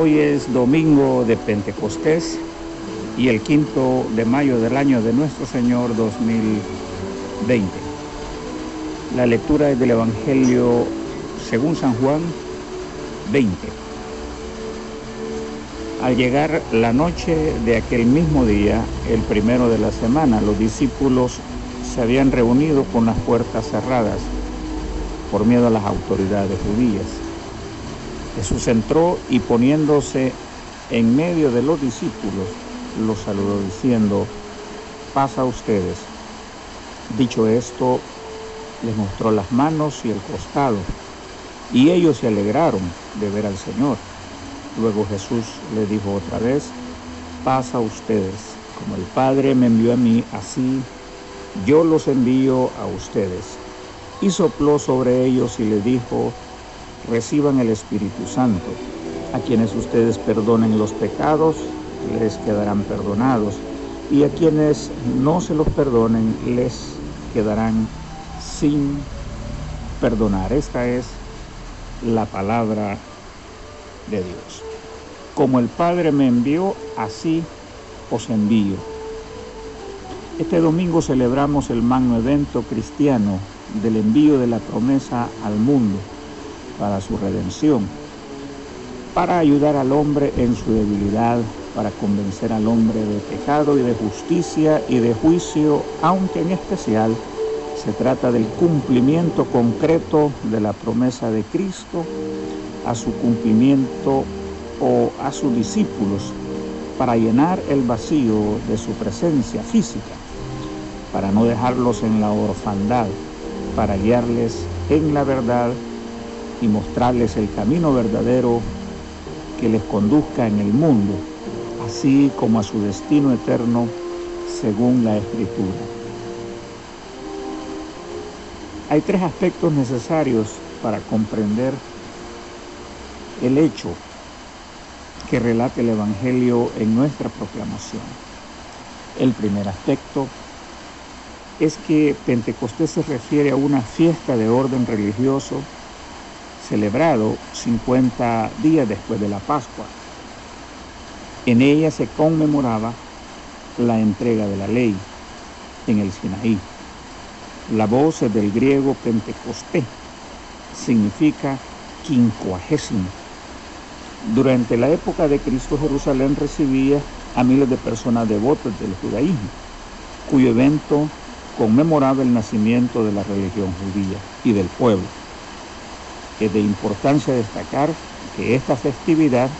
Hoy es domingo de Pentecostés y el quinto de mayo del año de nuestro Señor 2020. La lectura es del Evangelio según San Juan 20. Al llegar la noche de aquel mismo día, el primero de la semana, los discípulos se habían reunido con las puertas cerradas por miedo a las autoridades judías. Jesús entró y poniéndose en medio de los discípulos, los saludó diciendo, pasa a ustedes. Dicho esto, les mostró las manos y el costado, y ellos se alegraron de ver al Señor. Luego Jesús le dijo otra vez, pasa a ustedes, como el Padre me envió a mí, así yo los envío a ustedes. Y sopló sobre ellos y le dijo, reciban el Espíritu Santo. A quienes ustedes perdonen los pecados, les quedarán perdonados. Y a quienes no se los perdonen, les quedarán sin perdonar. Esta es la palabra de Dios. Como el Padre me envió, así os envío. Este domingo celebramos el magno evento cristiano del envío de la promesa al mundo para su redención, para ayudar al hombre en su debilidad, para convencer al hombre de pecado y de justicia y de juicio, aunque en especial se trata del cumplimiento concreto de la promesa de Cristo a su cumplimiento o a sus discípulos para llenar el vacío de su presencia física, para no dejarlos en la orfandad, para guiarles en la verdad y mostrarles el camino verdadero que les conduzca en el mundo, así como a su destino eterno según la Escritura. Hay tres aspectos necesarios para comprender el hecho que relata el Evangelio en nuestra proclamación. El primer aspecto es que Pentecostés se refiere a una fiesta de orden religioso celebrado 50 días después de la Pascua. En ella se conmemoraba la entrega de la ley en el Sinaí. La voz del griego Pentecostés, significa quincuagésimo. Durante la época de Cristo Jerusalén recibía a miles de personas devotas del judaísmo, cuyo evento conmemoraba el nacimiento de la religión judía y del pueblo. Es de importancia destacar que esta festividad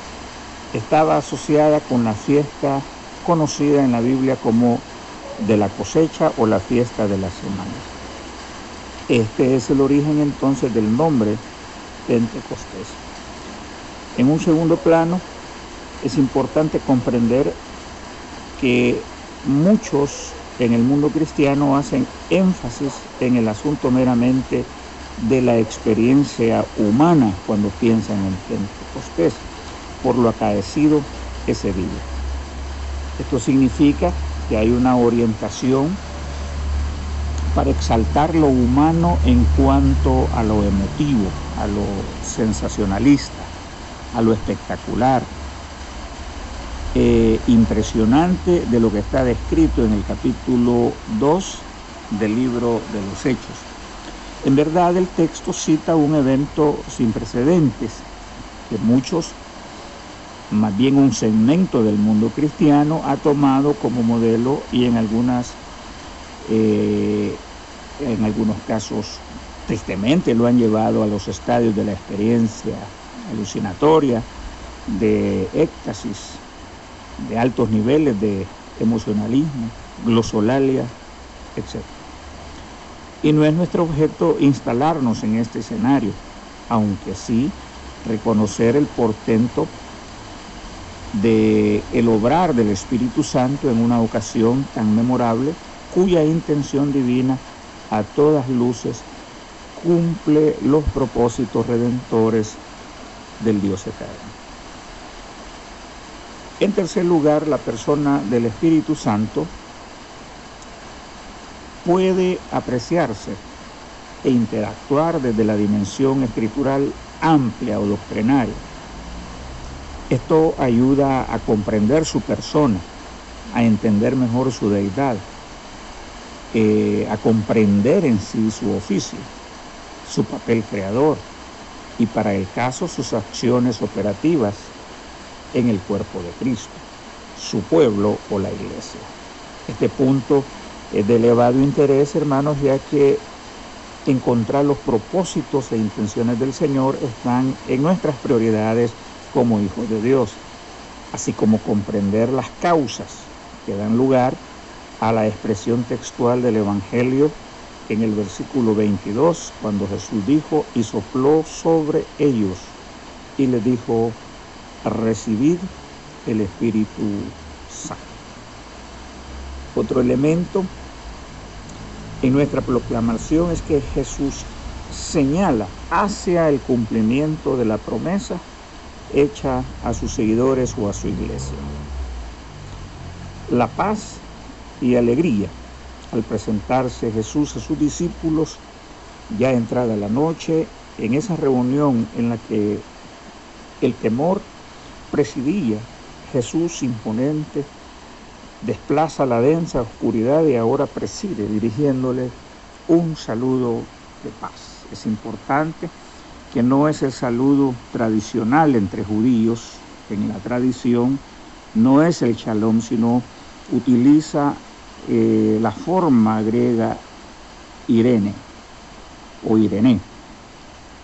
estaba asociada con la fiesta conocida en la Biblia como de la cosecha o la fiesta de las semanas. Este es el origen entonces del nombre Pentecostés. En un segundo plano, es importante comprender que muchos en el mundo cristiano hacen énfasis en el asunto meramente de la experiencia humana cuando piensan en Pentecostés, por lo acaecido ese día. Esto significa que hay una orientación para exaltar lo humano en cuanto a lo emotivo, a lo sensacionalista, a lo espectacular, eh, impresionante de lo que está descrito en el capítulo 2 del libro de los Hechos. En verdad el texto cita un evento sin precedentes que muchos, más bien un segmento del mundo cristiano, ha tomado como modelo y en algunas, eh, en algunos casos tristemente lo han llevado a los estadios de la experiencia alucinatoria, de éxtasis, de altos niveles de emocionalismo, glosolalia, etc. Y no es nuestro objeto instalarnos en este escenario, aunque sí reconocer el portento de el obrar del Espíritu Santo en una ocasión tan memorable cuya intención divina a todas luces cumple los propósitos redentores del Dios eterno. En tercer lugar, la persona del Espíritu Santo puede apreciarse e interactuar desde la dimensión escritural amplia o doctrinaria. Esto ayuda a comprender su persona, a entender mejor su deidad, eh, a comprender en sí su oficio, su papel creador y para el caso sus acciones operativas en el cuerpo de Cristo, su pueblo o la iglesia. Este punto es de elevado interés, hermanos, ya que encontrar los propósitos e intenciones del Señor están en nuestras prioridades como hijos de Dios, así como comprender las causas que dan lugar a la expresión textual del Evangelio en el versículo 22, cuando Jesús dijo, y sopló sobre ellos y les dijo, recibid el Espíritu Santo. Otro elemento en nuestra proclamación es que Jesús señala hacia el cumplimiento de la promesa hecha a sus seguidores o a su iglesia. La paz y alegría al presentarse Jesús a sus discípulos ya entrada la noche, en esa reunión en la que el temor presidía, Jesús imponente desplaza la densa oscuridad y ahora preside dirigiéndole un saludo de paz. Es importante que no es el saludo tradicional entre judíos en la tradición, no es el shalom, sino utiliza eh, la forma griega Irene o Irene,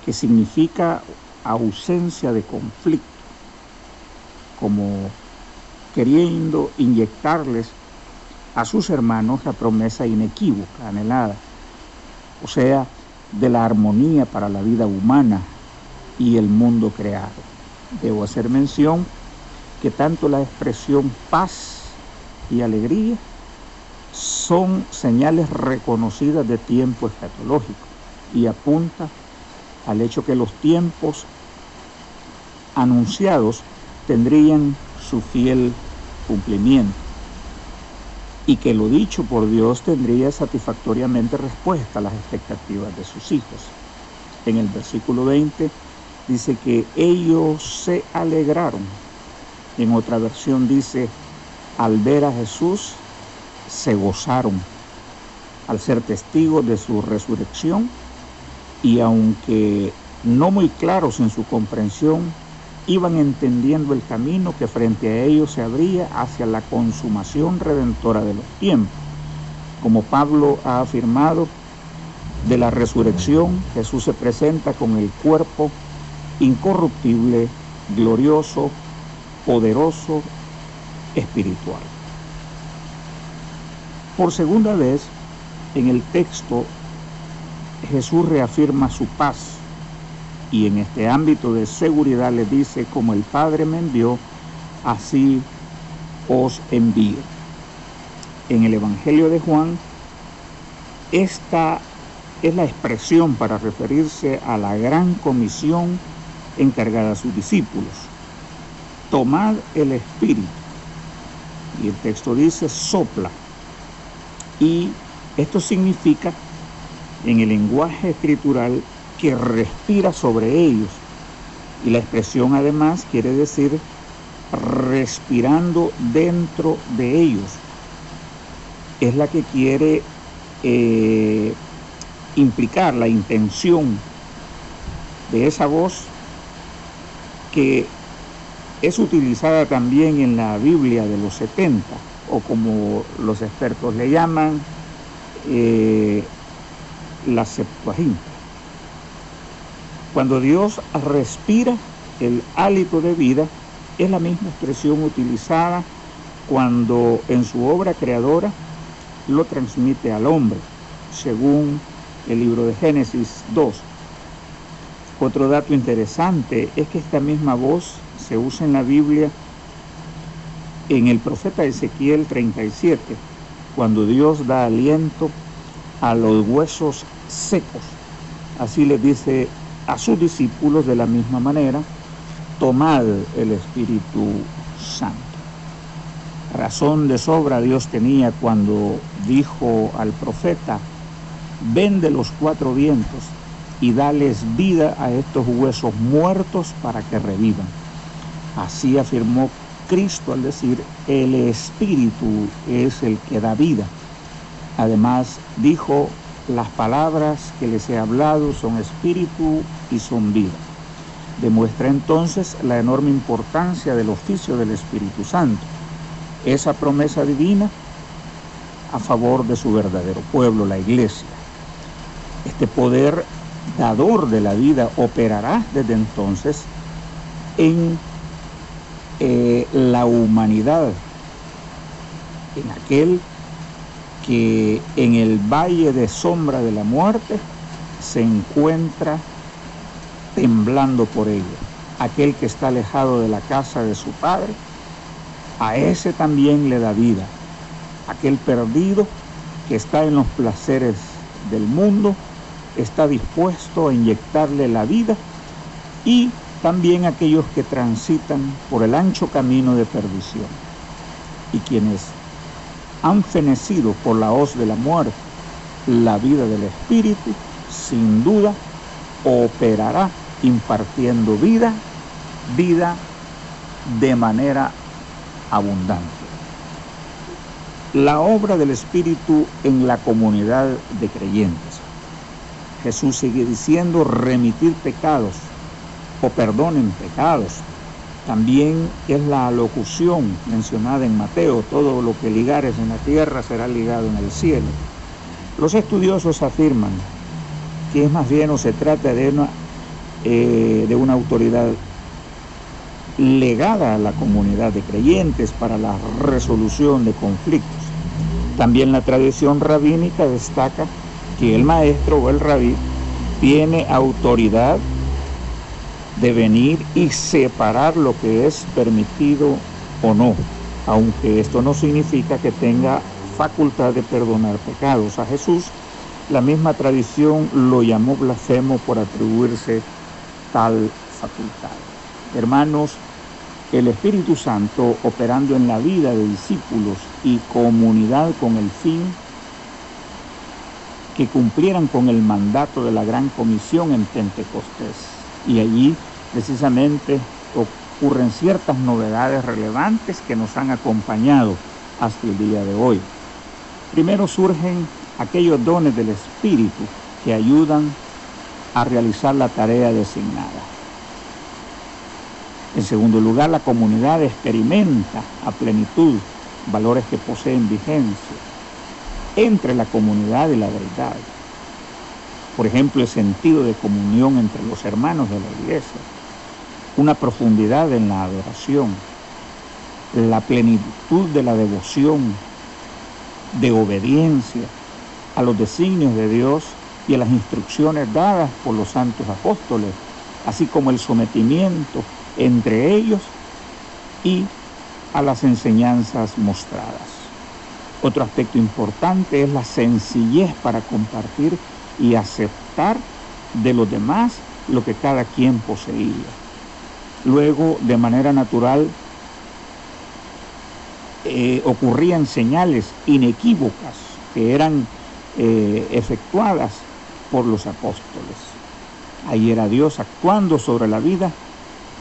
que significa ausencia de conflicto, como queriendo inyectarles a sus hermanos la promesa inequívoca, anhelada, o sea, de la armonía para la vida humana y el mundo creado. Debo hacer mención que tanto la expresión paz y alegría son señales reconocidas de tiempo escatológico y apunta al hecho que los tiempos anunciados tendrían su fiel cumplimiento y que lo dicho por Dios tendría satisfactoriamente respuesta a las expectativas de sus hijos. En el versículo 20 dice que ellos se alegraron. En otra versión dice, al ver a Jesús, se gozaron al ser testigos de su resurrección y aunque no muy claros en su comprensión, iban entendiendo el camino que frente a ellos se abría hacia la consumación redentora de los tiempos. Como Pablo ha afirmado, de la resurrección Jesús se presenta con el cuerpo incorruptible, glorioso, poderoso, espiritual. Por segunda vez, en el texto, Jesús reafirma su paz y en este ámbito de seguridad le dice, como el Padre me envió, así os envío. En el Evangelio de Juan, esta es la expresión para referirse a la gran comisión encargada a sus discípulos. Tomad el Espíritu. Y el texto dice, sopla y esto significa, en el lenguaje escritural, que respira sobre ellos. Y la expresión además quiere decir respirando dentro de ellos. Es la que quiere eh, implicar la intención de esa voz que es utilizada también en la Biblia de los 70 o como los expertos le llaman, eh, la Septuaginta. Cuando Dios respira el hálito de vida, es la misma expresión utilizada cuando en su obra creadora lo transmite al hombre, según el libro de Génesis 2. Otro dato interesante es que esta misma voz se usa en la Biblia en el profeta Ezequiel 37, cuando Dios da aliento a los huesos secos. Así le dice a sus discípulos de la misma manera, tomad el Espíritu Santo. Razón de sobra Dios tenía cuando dijo al profeta, ven de los cuatro vientos y dales vida a estos huesos muertos para que revivan. Así afirmó Cristo al decir, el Espíritu es el que da vida. Además dijo, las palabras que les he hablado son espíritu y son vida. Demuestra entonces la enorme importancia del oficio del Espíritu Santo, esa promesa divina a favor de su verdadero pueblo, la iglesia. Este poder dador de la vida operará desde entonces en eh, la humanidad, en aquel que en el valle de sombra de la muerte se encuentra temblando por ello. Aquel que está alejado de la casa de su padre, a ese también le da vida. Aquel perdido que está en los placeres del mundo, está dispuesto a inyectarle la vida y también aquellos que transitan por el ancho camino de perdición y quienes han fenecido por la hoz de la muerte la vida del Espíritu, sin duda operará impartiendo vida, vida de manera abundante. La obra del Espíritu en la comunidad de creyentes. Jesús sigue diciendo remitir pecados o perdonen pecados. También es la locución mencionada en Mateo, todo lo que ligares en la tierra será ligado en el cielo. Los estudiosos afirman que es más bien o se trata de una eh, de una autoridad legada a la comunidad de creyentes para la resolución de conflictos. También la tradición rabínica destaca que el maestro o el rabí tiene autoridad de venir y separar lo que es permitido o no, aunque esto no significa que tenga facultad de perdonar pecados. A Jesús la misma tradición lo llamó blasfemo por atribuirse tal facultad. Hermanos, el Espíritu Santo operando en la vida de discípulos y comunidad con el fin que cumplieran con el mandato de la gran comisión en Pentecostés. Y allí precisamente ocurren ciertas novedades relevantes que nos han acompañado hasta el día de hoy. Primero surgen aquellos dones del Espíritu que ayudan a realizar la tarea designada. En segundo lugar, la comunidad experimenta a plenitud valores que poseen vigencia entre la comunidad y la verdad. Por ejemplo, el sentido de comunión entre los hermanos de la iglesia, una profundidad en la adoración, la plenitud de la devoción, de obediencia a los designios de Dios y a las instrucciones dadas por los santos apóstoles, así como el sometimiento entre ellos y a las enseñanzas mostradas. Otro aspecto importante es la sencillez para compartir y aceptar de los demás lo que cada quien poseía. Luego, de manera natural, eh, ocurrían señales inequívocas que eran eh, efectuadas por los apóstoles. Ahí era Dios actuando sobre la vida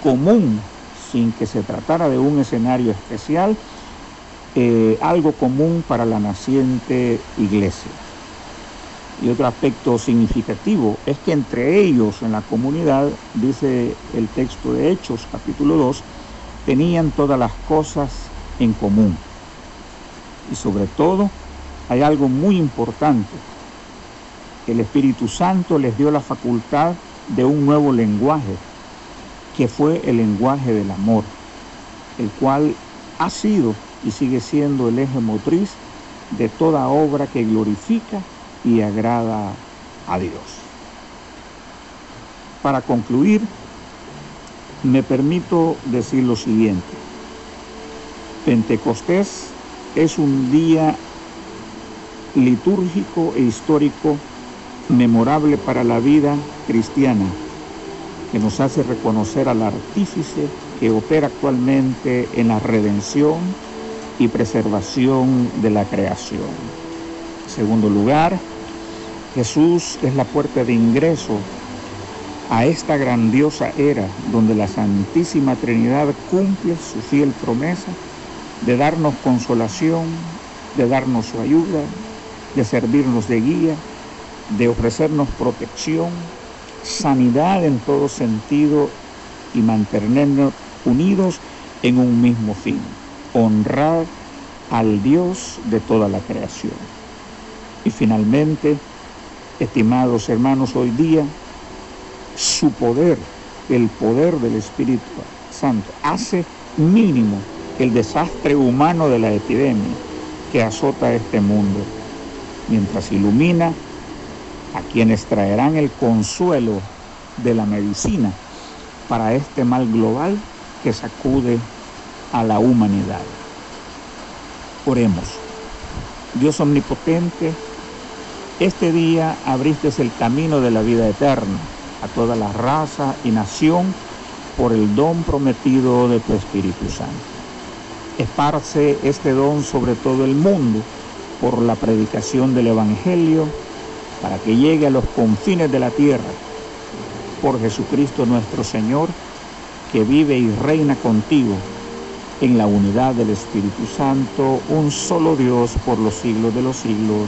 común, sin que se tratara de un escenario especial, eh, algo común para la naciente iglesia. Y otro aspecto significativo es que entre ellos en la comunidad, dice el texto de Hechos capítulo 2, tenían todas las cosas en común. Y sobre todo hay algo muy importante el Espíritu Santo les dio la facultad de un nuevo lenguaje, que fue el lenguaje del amor, el cual ha sido y sigue siendo el eje motriz de toda obra que glorifica y agrada a Dios. Para concluir, me permito decir lo siguiente. Pentecostés es un día litúrgico e histórico memorable para la vida cristiana, que nos hace reconocer al artífice que opera actualmente en la redención y preservación de la creación. En segundo lugar, Jesús es la puerta de ingreso a esta grandiosa era donde la Santísima Trinidad cumple su fiel promesa de darnos consolación, de darnos su ayuda, de servirnos de guía, de ofrecernos protección, sanidad en todo sentido y mantenernos unidos en un mismo fin, honrar al Dios de toda la creación. Y finalmente, estimados hermanos, hoy día su poder, el poder del Espíritu Santo, hace mínimo el desastre humano de la epidemia que azota este mundo, mientras ilumina a quienes traerán el consuelo de la medicina para este mal global que sacude a la humanidad. Oremos. Dios omnipotente, este día abriste el camino de la vida eterna a toda la raza y nación por el don prometido de tu Espíritu Santo. Esparce este don sobre todo el mundo por la predicación del Evangelio para que llegue a los confines de la tierra por Jesucristo nuestro Señor, que vive y reina contigo en la unidad del Espíritu Santo, un solo Dios por los siglos de los siglos.